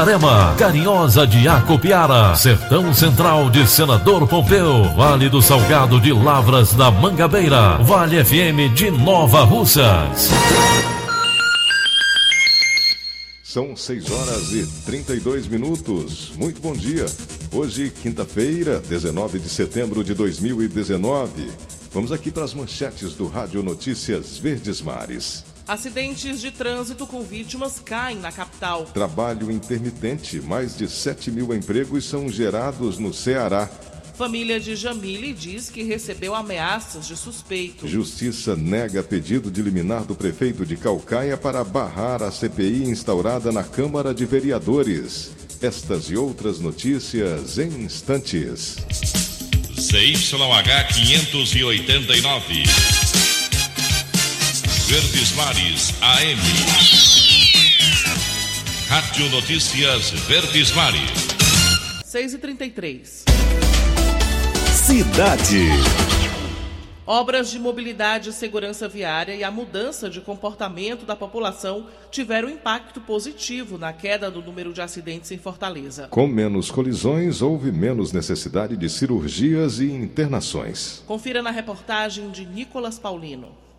Itarema, Carinhosa de Acopiara, Sertão Central de Senador Pompeu, Vale do Salgado de Lavras da Mangabeira, Vale FM de Nova Russas. São 6 horas e 32 minutos. Muito bom dia. Hoje, quinta-feira, 19 de setembro de 2019. Vamos aqui para as manchetes do Rádio Notícias Verdes Mares. Acidentes de trânsito com vítimas caem na capital. Trabalho intermitente. Mais de 7 mil empregos são gerados no Ceará. Família de Jamile diz que recebeu ameaças de suspeito. Justiça nega pedido de liminar do prefeito de Calcaia para barrar a CPI instaurada na Câmara de Vereadores. Estas e outras notícias em instantes. CYH 589. Verdes Mares AM. Rádio Notícias Verdes Mares. 6 e 33 Cidade. Obras de mobilidade e segurança viária e a mudança de comportamento da população tiveram impacto positivo na queda do número de acidentes em Fortaleza. Com menos colisões, houve menos necessidade de cirurgias e internações. Confira na reportagem de Nicolas Paulino.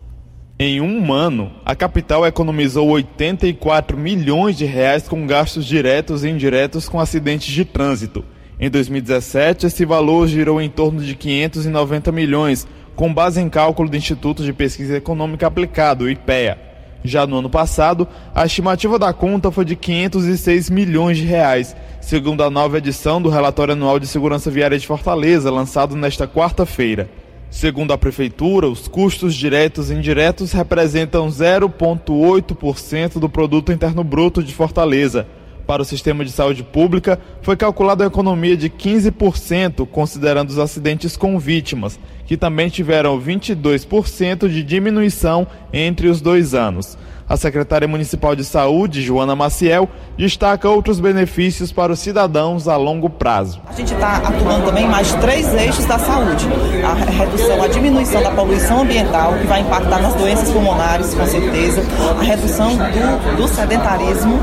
Em um ano, a capital economizou 84 milhões de reais com gastos diretos e indiretos com acidentes de trânsito. Em 2017, esse valor girou em torno de 590 milhões, com base em cálculo do Instituto de Pesquisa Econômica Aplicado, IPEA. Já no ano passado, a estimativa da conta foi de 506 milhões de reais, segundo a nova edição do Relatório Anual de Segurança Viária de Fortaleza, lançado nesta quarta-feira. Segundo a Prefeitura, os custos diretos e indiretos representam 0,8% do Produto Interno Bruto de Fortaleza. Para o sistema de saúde pública, foi calculada a economia de 15%, considerando os acidentes com vítimas, que também tiveram 22% de diminuição entre os dois anos. A secretária municipal de saúde, Joana Maciel, destaca outros benefícios para os cidadãos a longo prazo. A gente está atuando também mais três eixos da saúde: a redução, a diminuição da poluição ambiental, que vai impactar nas doenças pulmonares, com certeza, a redução do, do sedentarismo,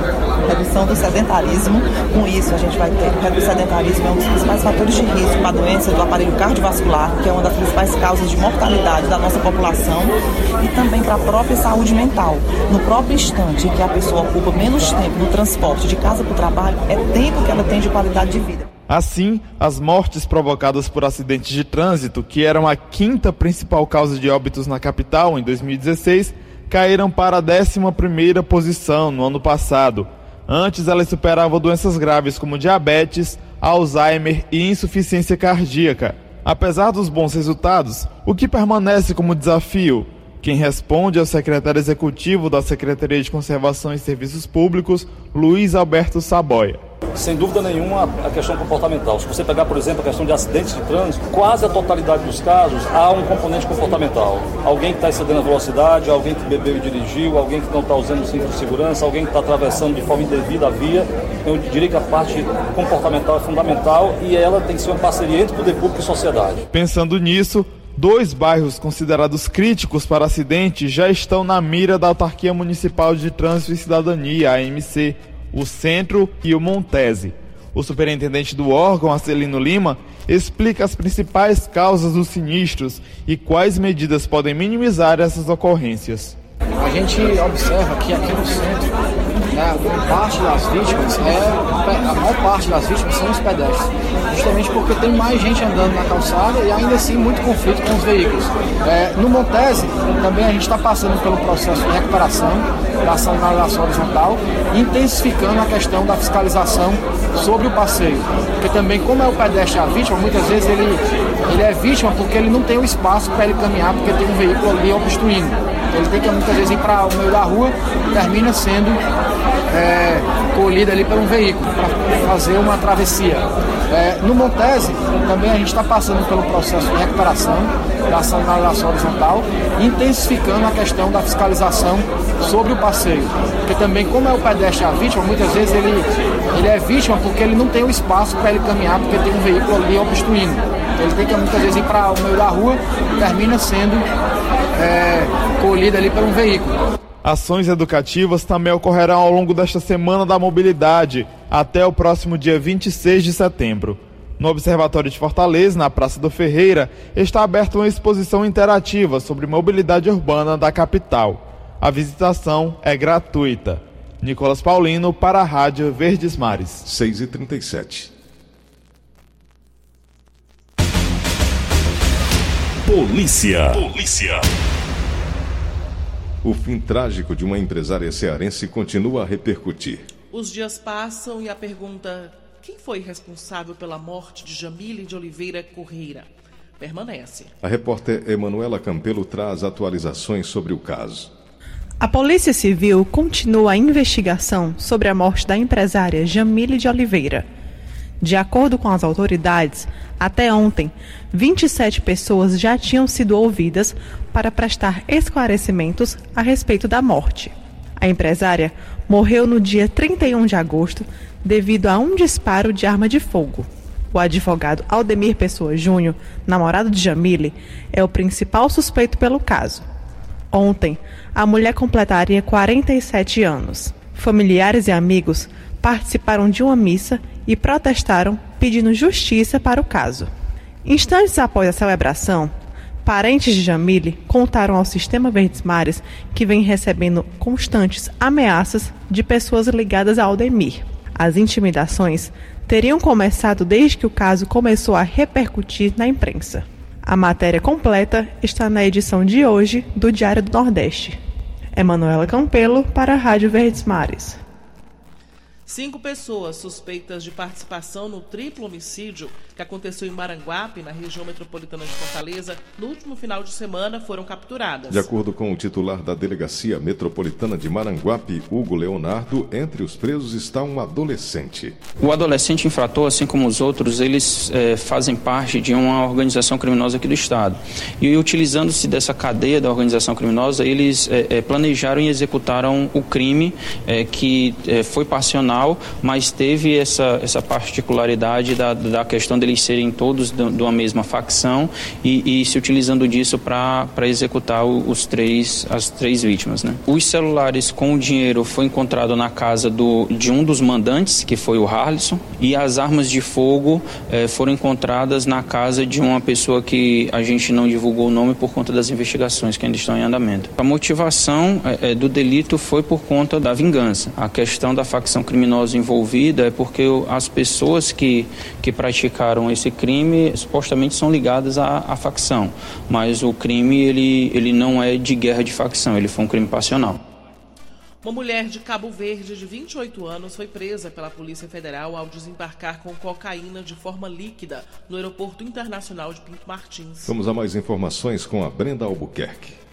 redução do sedentarismo. Com isso, a gente vai ter. O sedentarismo é um dos principais fatores de risco para a doença do aparelho cardiovascular, que é uma das principais causas de mortalidade da nossa população, e também para a própria saúde mental. No próprio instante em que a pessoa ocupa menos tempo no transporte de casa para o trabalho, é tempo que ela tem de qualidade de vida. Assim, as mortes provocadas por acidentes de trânsito, que eram a quinta principal causa de óbitos na capital em 2016, caíram para a 11ª posição no ano passado. Antes, elas superavam doenças graves como diabetes, Alzheimer e insuficiência cardíaca. Apesar dos bons resultados, o que permanece como desafio quem responde é o secretário executivo da Secretaria de Conservação e Serviços Públicos, Luiz Alberto Saboia. Sem dúvida nenhuma, a questão comportamental. Se você pegar, por exemplo, a questão de acidentes de trânsito, quase a totalidade dos casos há um componente comportamental. Alguém que está excedendo a velocidade, alguém que bebeu e dirigiu, alguém que não está usando o cinto de segurança, alguém que está atravessando de forma indevida a via. Eu diria que a parte comportamental é fundamental e ela tem que ser uma parceria entre poder público e sociedade. Pensando nisso, Dois bairros considerados críticos para acidente já estão na mira da Autarquia Municipal de Trânsito e Cidadania, AMC, o Centro e o Montese. O superintendente do órgão, Arcelino Lima, explica as principais causas dos sinistros e quais medidas podem minimizar essas ocorrências. A gente observa que aqui no centro, né, parte das vítimas é a maior parte das vítimas são os pedestres, justamente porque tem mais gente andando na calçada e ainda assim muito conflito com os veículos. É, no Montese também a gente está passando pelo processo de recuperação da sinalização horizontal, intensificando a questão da fiscalização sobre o passeio, porque também como é o pedestre a vítima, muitas vezes ele ele é vítima porque ele não tem o espaço para ele caminhar porque tem um veículo ali obstruindo. Ele tem que muitas vezes ir para o meio da rua e termina sendo é, colhido ali por um veículo para fazer uma travessia. É, no Montese, também a gente está passando pelo processo de recuperação da sinalização horizontal, intensificando a questão da fiscalização sobre o passeio. Porque também, como é o pedestre a vítima, muitas vezes ele, ele é vítima porque ele não tem o espaço para ele caminhar, porque tem um veículo ali obstruindo. Ele tem que muitas vezes ir para o meio da rua e termina sendo é, colhido ali por um veículo. Ações educativas também ocorrerão ao longo desta Semana da Mobilidade, até o próximo dia 26 de setembro. No Observatório de Fortaleza, na Praça do Ferreira, está aberta uma exposição interativa sobre mobilidade urbana da capital. A visitação é gratuita. Nicolas Paulino para a Rádio Verdes Mares. 6 Polícia. Polícia. O fim trágico de uma empresária cearense continua a repercutir. Os dias passam e a pergunta: quem foi responsável pela morte de Jamile de Oliveira Correira? Permanece. A repórter Emanuela Campelo traz atualizações sobre o caso. A Polícia Civil continua a investigação sobre a morte da empresária Jamile de Oliveira. De acordo com as autoridades, até ontem, 27 pessoas já tinham sido ouvidas para prestar esclarecimentos a respeito da morte. A empresária morreu no dia 31 de agosto devido a um disparo de arma de fogo. O advogado Aldemir Pessoa Júnior, namorado de Jamile, é o principal suspeito pelo caso. Ontem, a mulher completaria 47 anos. Familiares e amigos participaram de uma missa e protestaram pedindo justiça para o caso. Instantes após a celebração, parentes de Jamile contaram ao Sistema Verdes Mares que vem recebendo constantes ameaças de pessoas ligadas a Aldemir. As intimidações teriam começado desde que o caso começou a repercutir na imprensa. A matéria completa está na edição de hoje do Diário do Nordeste. Emanuela Campelo para a Rádio Verdes Mares. Cinco pessoas suspeitas de participação no triplo homicídio que aconteceu em Maranguape, na região metropolitana de Fortaleza, no último final de semana foram capturadas. De acordo com o titular da Delegacia Metropolitana de Maranguape, Hugo Leonardo, entre os presos está um adolescente. O adolescente infrator, assim como os outros, eles é, fazem parte de uma organização criminosa aqui do Estado. E utilizando-se dessa cadeia da organização criminosa, eles é, é, planejaram e executaram o crime que foi mas teve essa, essa particularidade da, da questão deles serem todos de, de uma mesma facção e, e se utilizando disso para executar os três, as três vítimas. Né? Os celulares com o dinheiro foi encontrado na casa do, de um dos mandantes, que foi o Harlison, e as armas de fogo eh, foram encontradas na casa de uma pessoa que a gente não divulgou o nome por conta das investigações que ainda estão em andamento. A motivação eh, do delito foi por conta da vingança. A questão da facção criminosa criminosa envolvida é porque as pessoas que, que praticaram esse crime supostamente são ligadas à, à facção, mas o crime ele, ele não é de guerra de facção, ele foi um crime passional. Uma mulher de Cabo Verde de 28 anos foi presa pela Polícia Federal ao desembarcar com cocaína de forma líquida no Aeroporto Internacional de Pinto Martins. Vamos a mais informações com a Brenda Albuquerque.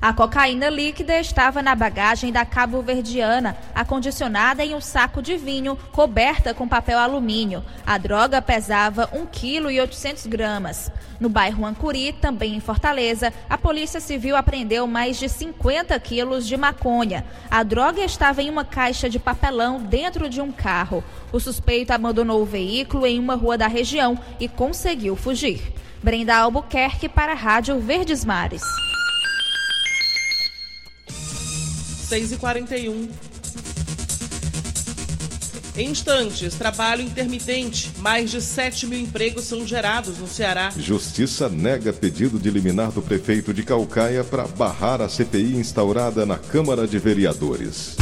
A cocaína líquida estava na bagagem da cabo-verdiana, acondicionada em um saco de vinho coberta com papel alumínio. A droga pesava 1,8 kg. No bairro Ancuri, também em Fortaleza, a Polícia Civil apreendeu mais de 50 quilos de maconha. A droga estava em uma caixa de papelão dentro de um carro. O suspeito abandonou o veículo em uma rua da região e conseguiu fugir. Brenda Albuquerque para a Rádio Verdes Mares. 6 e 41 Em instantes, trabalho intermitente. Mais de 7 mil empregos são gerados no Ceará. Justiça nega pedido de liminar do prefeito de Calcaia para barrar a CPI instaurada na Câmara de Vereadores.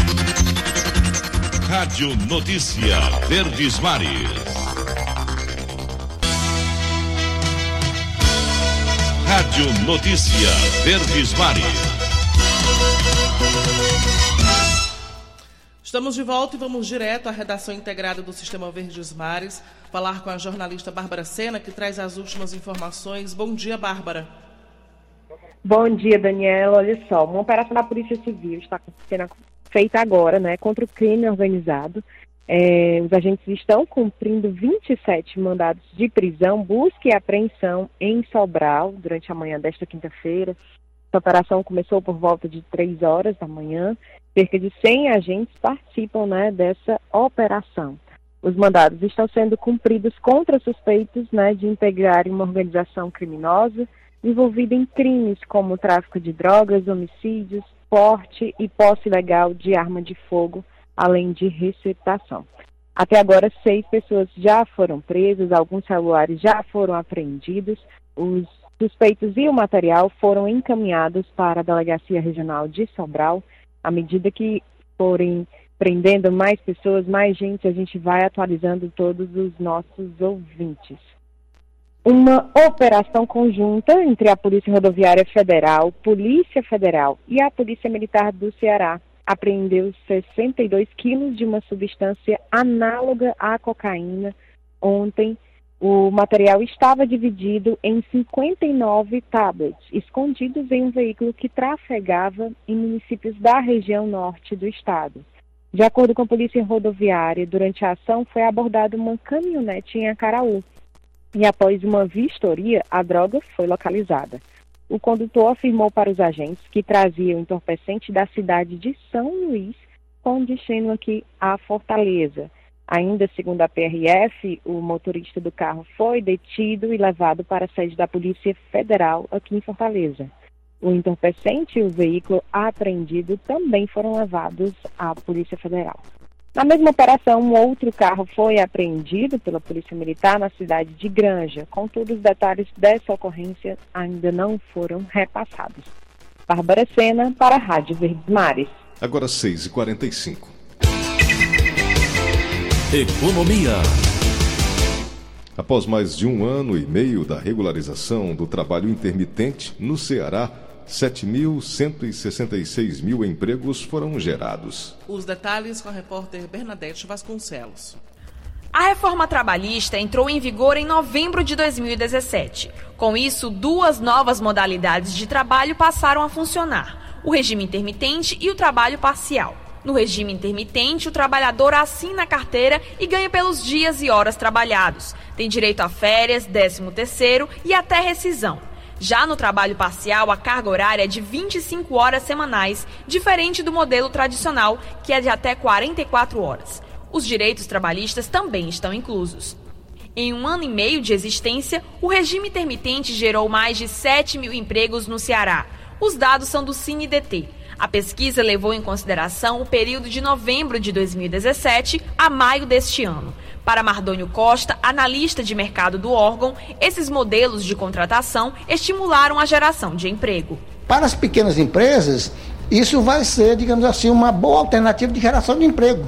Rádio Notícia Verdes Mares. Rádio Notícia Verdes Mares. Estamos de volta e vamos direto à redação integrada do Sistema Verdes Mares, falar com a jornalista Bárbara Sena, que traz as últimas informações. Bom dia, Bárbara. Bom dia, Daniela. Olha só, uma operação da Polícia Civil está sendo feita agora, né, contra o crime organizado. É, os agentes estão cumprindo 27 mandados de prisão, busca e apreensão em Sobral durante a manhã desta quinta-feira. Essa operação começou por volta de 3 horas da manhã. Cerca de 100 agentes participam né, dessa operação. Os mandados estão sendo cumpridos contra suspeitos né, de integrarem uma organização criminosa envolvida em crimes como tráfico de drogas, homicídios, porte e posse ilegal de arma de fogo, além de receptação. Até agora, seis pessoas já foram presas, alguns celulares já foram apreendidos, os suspeitos e o material foram encaminhados para a Delegacia Regional de Sobral. À medida que forem prendendo mais pessoas, mais gente, a gente vai atualizando todos os nossos ouvintes uma operação conjunta entre a Polícia Rodoviária Federal, Polícia Federal e a Polícia Militar do Ceará apreendeu 62 quilos de uma substância análoga à cocaína. Ontem, o material estava dividido em 59 tablets, escondidos em um veículo que trafegava em municípios da região norte do estado. De acordo com a Polícia Rodoviária, durante a ação foi abordada uma caminhonete em Acaraú, e após uma vistoria, a droga foi localizada. O condutor afirmou para os agentes que trazia o entorpecente da cidade de São Luís com destino aqui à Fortaleza. Ainda segundo a PRF, o motorista do carro foi detido e levado para a sede da Polícia Federal aqui em Fortaleza. O entorpecente e o veículo apreendido também foram levados à Polícia Federal. Na mesma operação, um outro carro foi apreendido pela Polícia Militar na cidade de Granja. Contudo, os detalhes dessa ocorrência ainda não foram repassados. Bárbara Sena, para a Rádio Verdes Mares. Agora 6h45. Economia. Após mais de um ano e meio da regularização do trabalho intermitente no Ceará, 7.166 mil empregos foram gerados. Os detalhes com a repórter Bernadette Vasconcelos. A reforma trabalhista entrou em vigor em novembro de 2017. Com isso, duas novas modalidades de trabalho passaram a funcionar: o regime intermitente e o trabalho parcial. No regime intermitente, o trabalhador assina a carteira e ganha pelos dias e horas trabalhados. Tem direito a férias, 13 terceiro e até rescisão. Já no trabalho parcial, a carga horária é de 25 horas semanais, diferente do modelo tradicional, que é de até 44 horas. Os direitos trabalhistas também estão inclusos. Em um ano e meio de existência, o regime intermitente gerou mais de 7 mil empregos no Ceará. Os dados são do CineDT. A pesquisa levou em consideração o período de novembro de 2017 a maio deste ano. Para Mardônio Costa, analista de mercado do órgão, esses modelos de contratação estimularam a geração de emprego. Para as pequenas empresas, isso vai ser, digamos assim, uma boa alternativa de geração de emprego.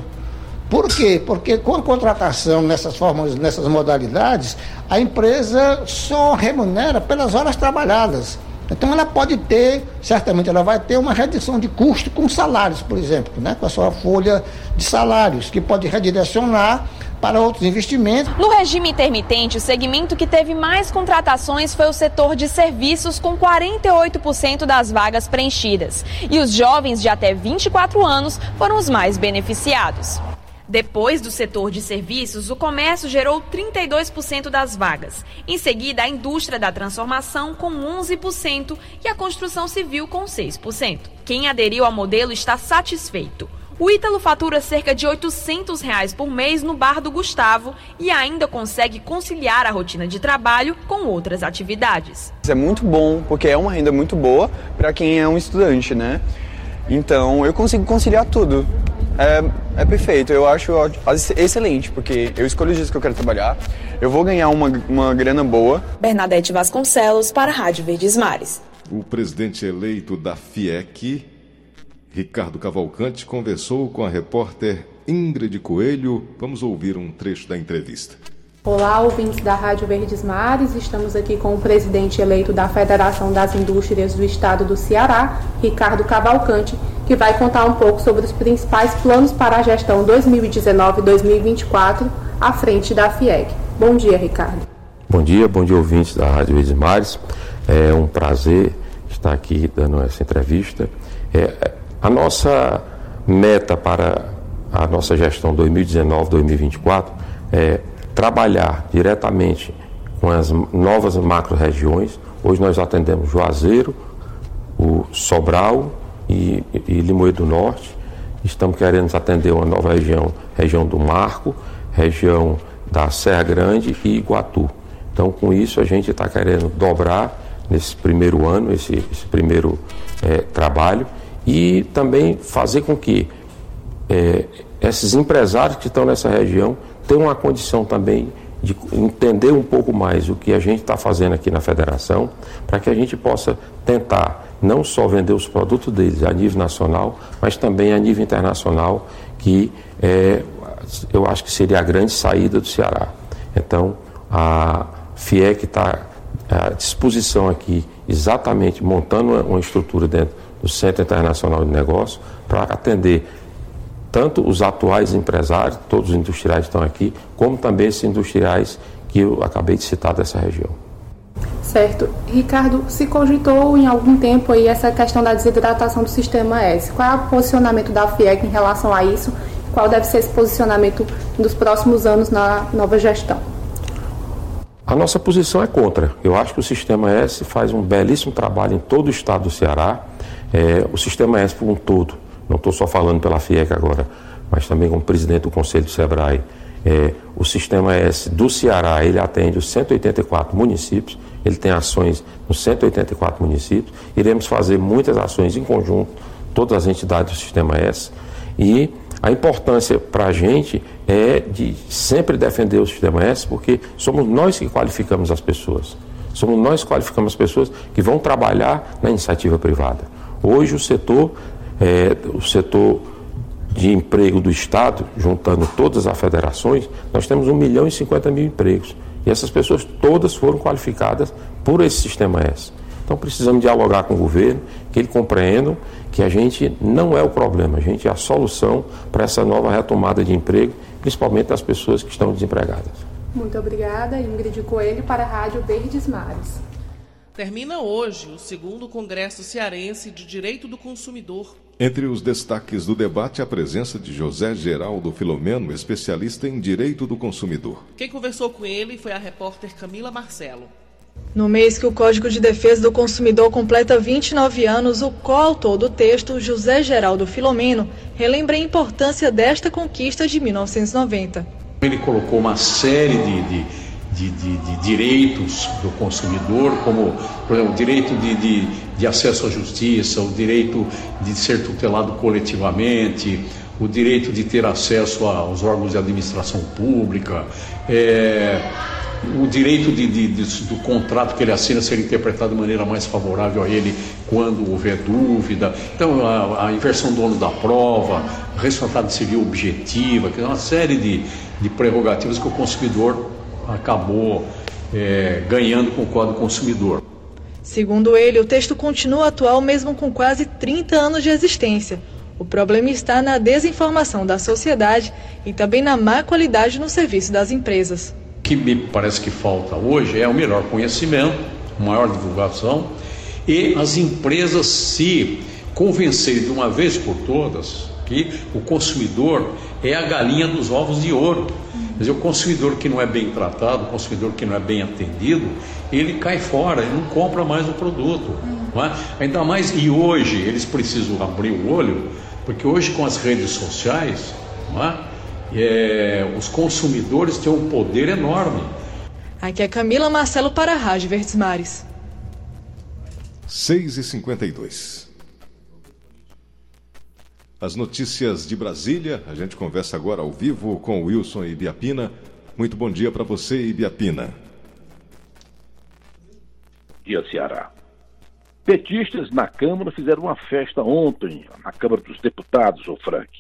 Por quê? Porque com a contratação nessas formas, nessas modalidades, a empresa só remunera pelas horas trabalhadas. Então ela pode ter, certamente ela vai ter uma redução de custo com salários, por exemplo, né? com a sua folha de salários, que pode redirecionar para outros investimentos. No regime intermitente, o segmento que teve mais contratações foi o setor de serviços, com 48% das vagas preenchidas. E os jovens de até 24 anos foram os mais beneficiados. Depois do setor de serviços, o comércio gerou 32% das vagas. Em seguida, a indústria da transformação com 11% e a construção civil com 6%. Quem aderiu ao modelo está satisfeito. O Ítalo fatura cerca de 800 reais por mês no bar do Gustavo e ainda consegue conciliar a rotina de trabalho com outras atividades. É muito bom, porque é uma renda muito boa para quem é um estudante, né? Então eu consigo conciliar tudo. É, é perfeito, eu acho excelente, porque eu escolho o dias que eu quero trabalhar, eu vou ganhar uma, uma grana boa. Bernadette Vasconcelos, para a Rádio Verdes Mares. O presidente eleito da FIEC, Ricardo Cavalcante, conversou com a repórter Ingrid Coelho. Vamos ouvir um trecho da entrevista. Olá, ouvintes da Rádio Verdes Mares. Estamos aqui com o presidente eleito da Federação das Indústrias do Estado do Ceará, Ricardo Cavalcante, que vai contar um pouco sobre os principais planos para a gestão 2019-2024 à frente da FIEC. Bom dia, Ricardo. Bom dia, bom dia, ouvintes da Rádio Verdes Mares. É um prazer estar aqui dando essa entrevista. É, a nossa meta para a nossa gestão 2019-2024 é trabalhar diretamente com as novas macro-regiões. Hoje nós atendemos Juazeiro, o Sobral e, e Limoeiro do Norte. Estamos querendo atender uma nova região, região do Marco, região da Serra Grande e Iguatu. Então, com isso, a gente está querendo dobrar nesse primeiro ano, esse, esse primeiro é, trabalho, e também fazer com que é, esses empresários que estão nessa região ter uma condição também de entender um pouco mais o que a gente está fazendo aqui na federação, para que a gente possa tentar não só vender os produtos deles a nível nacional, mas também a nível internacional, que é, eu acho que seria a grande saída do Ceará. Então, a FIEC está à disposição aqui, exatamente montando uma estrutura dentro do Centro Internacional de Negócios, para atender tanto os atuais empresários, todos os industriais estão aqui, como também esses industriais que eu acabei de citar dessa região. Certo. Ricardo, se cogitou em algum tempo aí essa questão da desidratação do sistema S. Qual é o posicionamento da FIEC em relação a isso? Qual deve ser esse posicionamento nos próximos anos na nova gestão? A nossa posição é contra. Eu acho que o Sistema S faz um belíssimo trabalho em todo o estado do Ceará. É, o Sistema S por um todo não estou só falando pela FIEC agora, mas também como presidente do Conselho do SEBRAE, é, o Sistema S do Ceará, ele atende os 184 municípios, ele tem ações nos 184 municípios, iremos fazer muitas ações em conjunto, todas as entidades do Sistema S, e a importância para a gente é de sempre defender o Sistema S, porque somos nós que qualificamos as pessoas. Somos nós que qualificamos as pessoas que vão trabalhar na iniciativa privada. Hoje o setor é, o setor de emprego do Estado, juntando todas as federações, nós temos 1 milhão e 50 mil empregos. E essas pessoas todas foram qualificadas por esse sistema S. Então precisamos dialogar com o governo, que ele compreenda que a gente não é o problema, a gente é a solução para essa nova retomada de emprego, principalmente das pessoas que estão desempregadas. Muito obrigada, Ingrid Coelho, para a Rádio Verdes Mares. Termina hoje o segundo Congresso Cearense de Direito do Consumidor. Entre os destaques do debate, a presença de José Geraldo Filomeno, especialista em direito do consumidor. Quem conversou com ele foi a repórter Camila Marcelo. No mês que o Código de Defesa do Consumidor completa 29 anos, o coautor do texto, José Geraldo Filomeno, relembra a importância desta conquista de 1990. Ele colocou uma série de, de de, de, de, direitos do consumidor, como por exemplo, o direito de, de, acesso à justiça, o direito de ser tutelado coletivamente, o direito de ter acesso aos órgãos de administração pública, é, o direito do contrato que ele assina ser interpretado de maneira mais favorável a ele quando houver dúvida. Então, a, a inversão do ônus da prova, a responsabilidade civil objetiva, que é uma série de prerrogativas que o consumidor acabou é, ganhando com o Código Consumidor. Segundo ele, o texto continua atual mesmo com quase 30 anos de existência. O problema está na desinformação da sociedade e também na má qualidade no serviço das empresas. O que me parece que falta hoje é o melhor conhecimento, maior divulgação e as empresas se convencerem de uma vez por todas que o consumidor é a galinha dos ovos de ouro. Quer dizer, o consumidor que não é bem tratado, o consumidor que não é bem atendido, ele cai fora, ele não compra mais o produto. Não é? Ainda mais, e hoje eles precisam abrir o olho, porque hoje com as redes sociais, não é? É, os consumidores têm um poder enorme. Aqui é Camila Marcelo para a Rádio Verdes Mares. 6 e 52 As notícias de Brasília, a gente conversa agora ao vivo com Wilson Ibiapina. Muito bom dia para você, Ibiapina. Dia Ceará. Petistas na Câmara fizeram uma festa ontem, na Câmara dos Deputados, o Frank.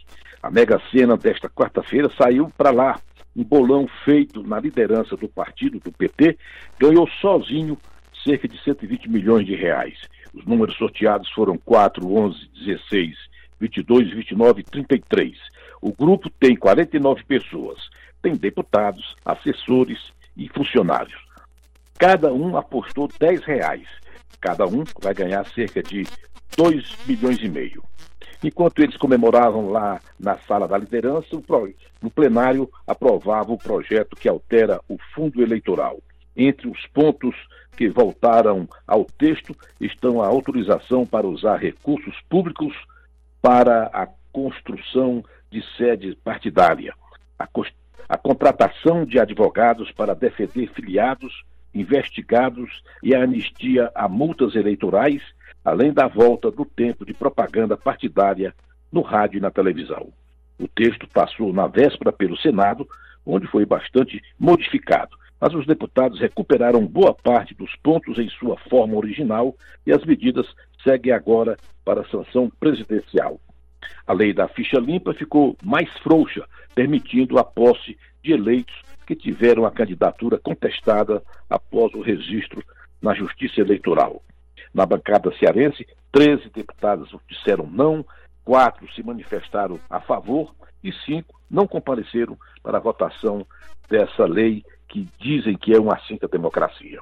A Mega Sena desta quarta-feira saiu para lá. Um bolão feito na liderança do partido, do PT, ganhou sozinho cerca de 120 milhões de reais. Os números sorteados foram 4, 11, 16, 22, 29 e 33. O grupo tem 49 pessoas. Tem deputados, assessores e funcionários. Cada um apostou 10 reais. Cada um vai ganhar cerca de 2 milhões e meio. Enquanto eles comemoravam lá na sala da liderança, no plenário aprovava o projeto que altera o fundo eleitoral. Entre os pontos que voltaram ao texto estão a autorização para usar recursos públicos para a construção de sede partidária, a, a contratação de advogados para defender filiados investigados e a anistia a multas eleitorais, além da volta do tempo de propaganda partidária no rádio e na televisão. O texto passou na véspera pelo Senado, onde foi bastante modificado, mas os deputados recuperaram boa parte dos pontos em sua forma original e as medidas seguem agora para a sanção presidencial. A lei da ficha limpa ficou mais frouxa, permitindo a posse de eleitos que tiveram a candidatura contestada após o registro na Justiça Eleitoral. Na bancada cearense, 13 deputados disseram não, quatro se manifestaram a favor e cinco não compareceram para a votação dessa lei que dizem que é uma cinta democracia.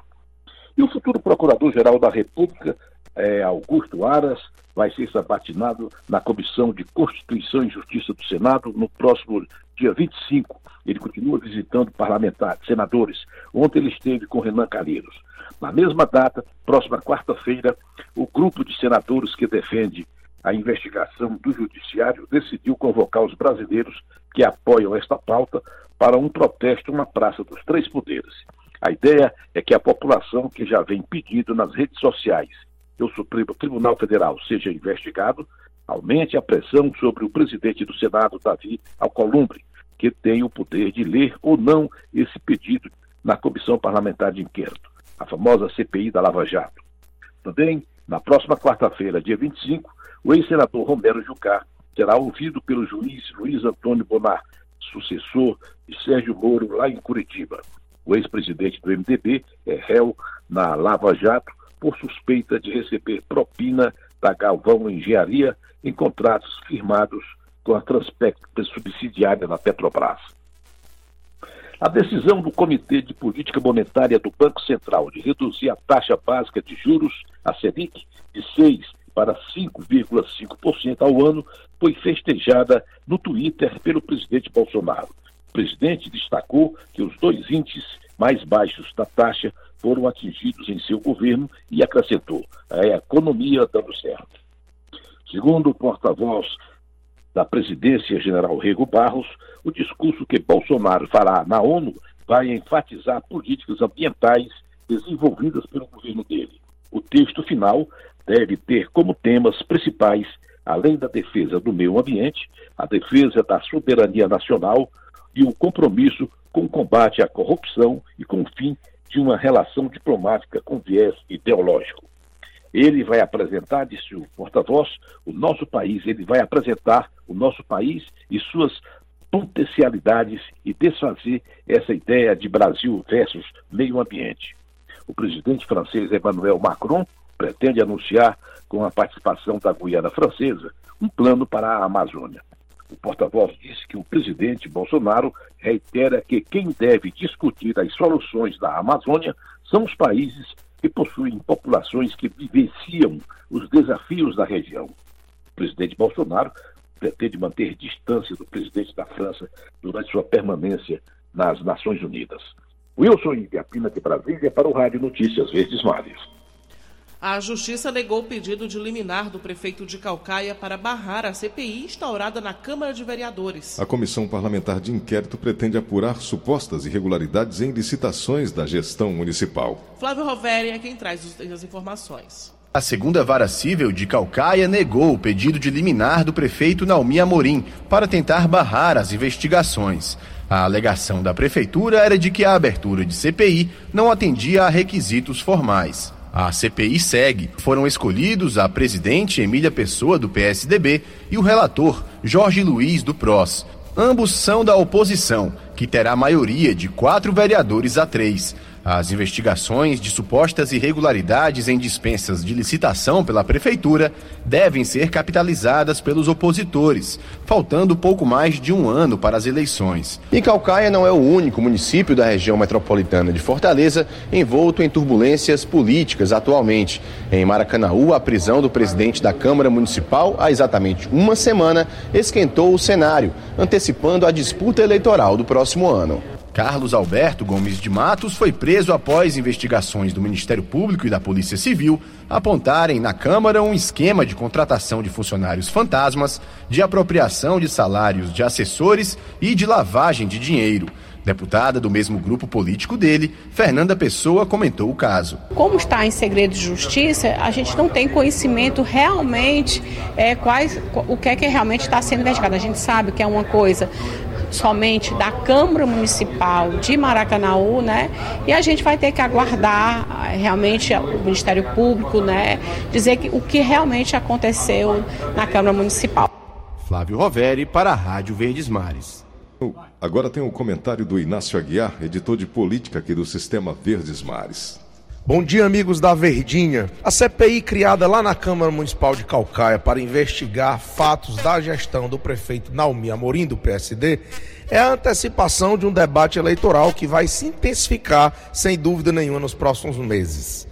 E o futuro Procurador-Geral da República, é, Augusto Aras, vai ser sabatinado na Comissão de Constituição e Justiça do Senado no próximo dia 25. Ele continua visitando parlamentares, senadores. Ontem ele esteve com Renan Calheiros. Na mesma data, próxima quarta-feira, o grupo de senadores que defende a investigação do Judiciário decidiu convocar os brasileiros que apoiam esta pauta para um protesto na Praça dos Três Poderes. A ideia é que a população que já vem pedindo nas redes sociais que o Supremo Tribunal Federal seja investigado, aumente a pressão sobre o presidente do Senado, Davi Alcolumbre, que tem o poder de ler ou não esse pedido na Comissão Parlamentar de Inquérito, a famosa CPI da Lava Jato. Também, na próxima quarta-feira, dia 25, o ex-senador Romero Jucá será ouvido pelo juiz Luiz Antônio Bonar, sucessor de Sérgio Moro, lá em Curitiba. O ex-presidente do MDB é réu na Lava Jato por suspeita de receber propina da Galvão Engenharia em contratos firmados com a Transpecta subsidiária da Petrobras. A decisão do Comitê de Política Monetária do Banco Central de reduzir a taxa básica de juros, a Selic, de 6% para 5,5% ao ano foi festejada no Twitter pelo presidente Bolsonaro. O presidente destacou que os dois índices mais baixos da taxa foram atingidos em seu governo e acrescentou: a economia dando certo. Segundo o porta-voz da presidência, general Rego Barros, o discurso que Bolsonaro fará na ONU vai enfatizar políticas ambientais desenvolvidas pelo governo dele. O texto final deve ter como temas principais, além da defesa do meio ambiente, a defesa da soberania nacional e o compromisso com o combate à corrupção e com o fim de uma relação diplomática com viés ideológico. Ele vai apresentar, disse o porta-voz, o nosso país, ele vai apresentar o nosso país e suas potencialidades e desfazer essa ideia de Brasil versus meio ambiente. O presidente francês Emmanuel Macron pretende anunciar, com a participação da Guiana Francesa, um plano para a Amazônia. O porta-voz disse que o presidente Bolsonaro reitera que quem deve discutir as soluções da Amazônia são os países que possuem populações que vivenciam os desafios da região. O presidente Bolsonaro pretende manter distância do presidente da França durante sua permanência nas Nações Unidas. Wilson Ibiapina de Brasília para o Rádio Notícias Verdes Mares. A Justiça negou o pedido de liminar do prefeito de Calcaia para barrar a CPI instaurada na Câmara de Vereadores. A Comissão Parlamentar de Inquérito pretende apurar supostas irregularidades em licitações da gestão municipal. Flávio Roveri é quem traz as informações. A segunda vara civil de Calcaia negou o pedido de liminar do prefeito Naumi Amorim para tentar barrar as investigações. A alegação da prefeitura era de que a abertura de CPI não atendia a requisitos formais. A CPI segue. Foram escolhidos a presidente Emília Pessoa, do PSDB, e o relator Jorge Luiz, do PROS. Ambos são da oposição, que terá maioria de quatro vereadores a três. As investigações de supostas irregularidades em dispensas de licitação pela Prefeitura devem ser capitalizadas pelos opositores, faltando pouco mais de um ano para as eleições. E Calcaia não é o único município da região metropolitana de Fortaleza envolto em turbulências políticas atualmente. Em Maracanaú, a prisão do presidente da Câmara Municipal, há exatamente uma semana, esquentou o cenário, antecipando a disputa eleitoral do próximo ano. Carlos Alberto Gomes de Matos foi preso após investigações do Ministério Público e da Polícia Civil apontarem na Câmara um esquema de contratação de funcionários fantasmas, de apropriação de salários de assessores e de lavagem de dinheiro. Deputada do mesmo grupo político dele, Fernanda Pessoa comentou o caso. Como está em segredo de justiça, a gente não tem conhecimento realmente é, quais, o que é que realmente está sendo investigado. A gente sabe que é uma coisa somente da Câmara Municipal de Maracanaú, né? E a gente vai ter que aguardar eh, realmente o Ministério Público, né? Dizer que, o que realmente aconteceu na Câmara Municipal. Flávio Roveri para a Rádio Verdes Mares. Agora tem um comentário do Inácio Aguiar, editor de política aqui do Sistema Verdes Mares. Bom dia, amigos da Verdinha. A CPI criada lá na Câmara Municipal de Calcaia para investigar fatos da gestão do prefeito Naumi Amorim, do PSD, é a antecipação de um debate eleitoral que vai se intensificar, sem dúvida nenhuma, nos próximos meses.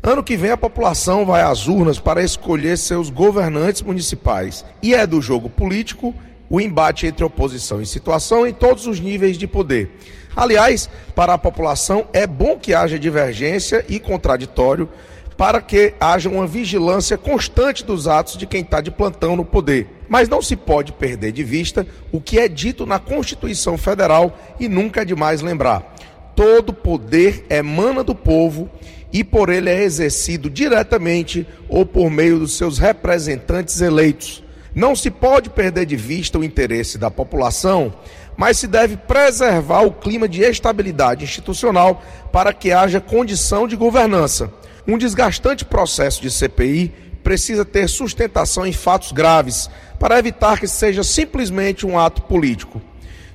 Ano que vem a população vai às urnas para escolher seus governantes municipais. E é do jogo político o embate entre oposição e situação em todos os níveis de poder. Aliás, para a população é bom que haja divergência e contraditório para que haja uma vigilância constante dos atos de quem está de plantão no poder. Mas não se pode perder de vista o que é dito na Constituição Federal e nunca é demais lembrar. Todo poder emana do povo e por ele é exercido diretamente ou por meio dos seus representantes eleitos. Não se pode perder de vista o interesse da população mas se deve preservar o clima de estabilidade institucional para que haja condição de governança. Um desgastante processo de CPI precisa ter sustentação em fatos graves para evitar que seja simplesmente um ato político.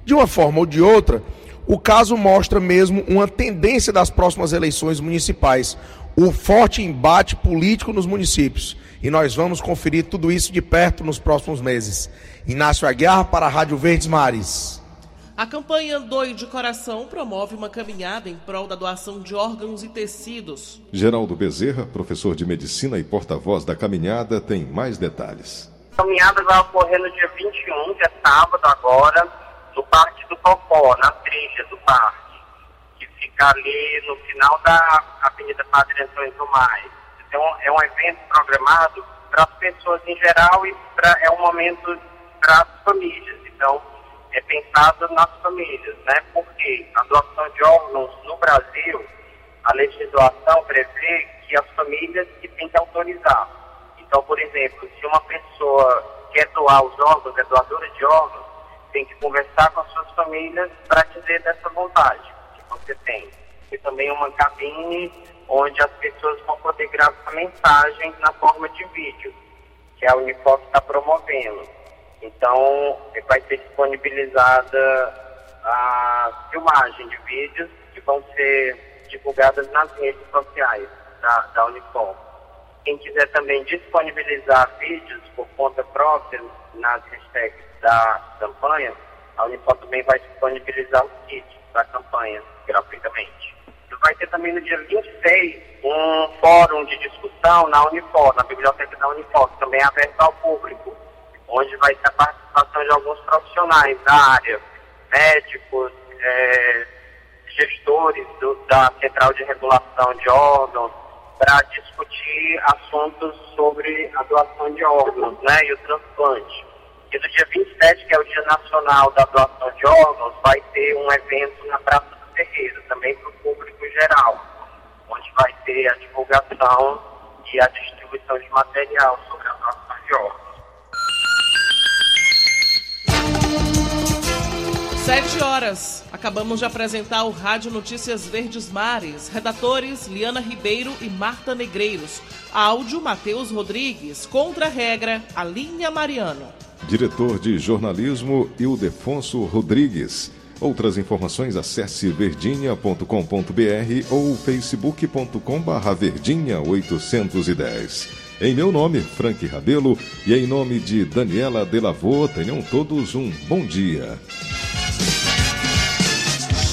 De uma forma ou de outra, o caso mostra mesmo uma tendência das próximas eleições municipais, o forte embate político nos municípios. E nós vamos conferir tudo isso de perto nos próximos meses. Inácio Aguiar para a Rádio Verdes Mares. A campanha Doe de Coração promove uma caminhada em prol da doação de órgãos e tecidos. Geraldo Bezerra, professor de medicina e porta-voz da caminhada, tem mais detalhes. A caminhada vai ocorrer no dia 21, que é sábado agora, no Parque do Popó, na trilha do parque, que fica ali no final da Avenida Padre Antônio Tomás. Então, é um evento programado para as pessoas em geral e pra, é um momento para as famílias. Então, é pensado nas famílias, né? Porque a doação de órgãos no Brasil, a legislação prevê que as famílias que têm que autorizar. Então, por exemplo, se uma pessoa quer doar os órgãos, é doadora de órgãos, tem que conversar com as suas famílias para dizer dessa vontade que você tem. E também uma cabine onde as pessoas vão poder gravar mensagens na forma de vídeo, que a Unifoc está promovendo. Então, vai ser disponibilizada a filmagem de vídeos que vão ser divulgadas nas redes sociais da, da Unifor. Quem quiser também disponibilizar vídeos por conta própria nas hashtags da campanha, a Unifor também vai disponibilizar os kits da campanha gratuitamente. Vai ter também no dia 26 um fórum de discussão na Unifor, na biblioteca da Unifor, que também é aberto ao público onde vai ter a participação de alguns profissionais da área, médicos, é, gestores do, da Central de Regulação de Órgãos, para discutir assuntos sobre a doação de órgãos né, e o transplante. E no dia 27, que é o Dia Nacional da Doação de Órgãos, vai ter um evento na Praça do Terreiro, também para o público geral, onde vai ter a divulgação e a distribuição de material Acabamos de apresentar o Rádio Notícias Verdes Mares. Redatores Liana Ribeiro e Marta Negreiros. Áudio Matheus Rodrigues. Contra a regra, Alinha Mariano. Diretor de jornalismo Ildefonso Rodrigues. Outras informações acesse verdinha.com.br ou facebook.com verdinha 810. Em meu nome, Frank Rabelo, e em nome de Daniela Delavô, tenham todos um bom dia.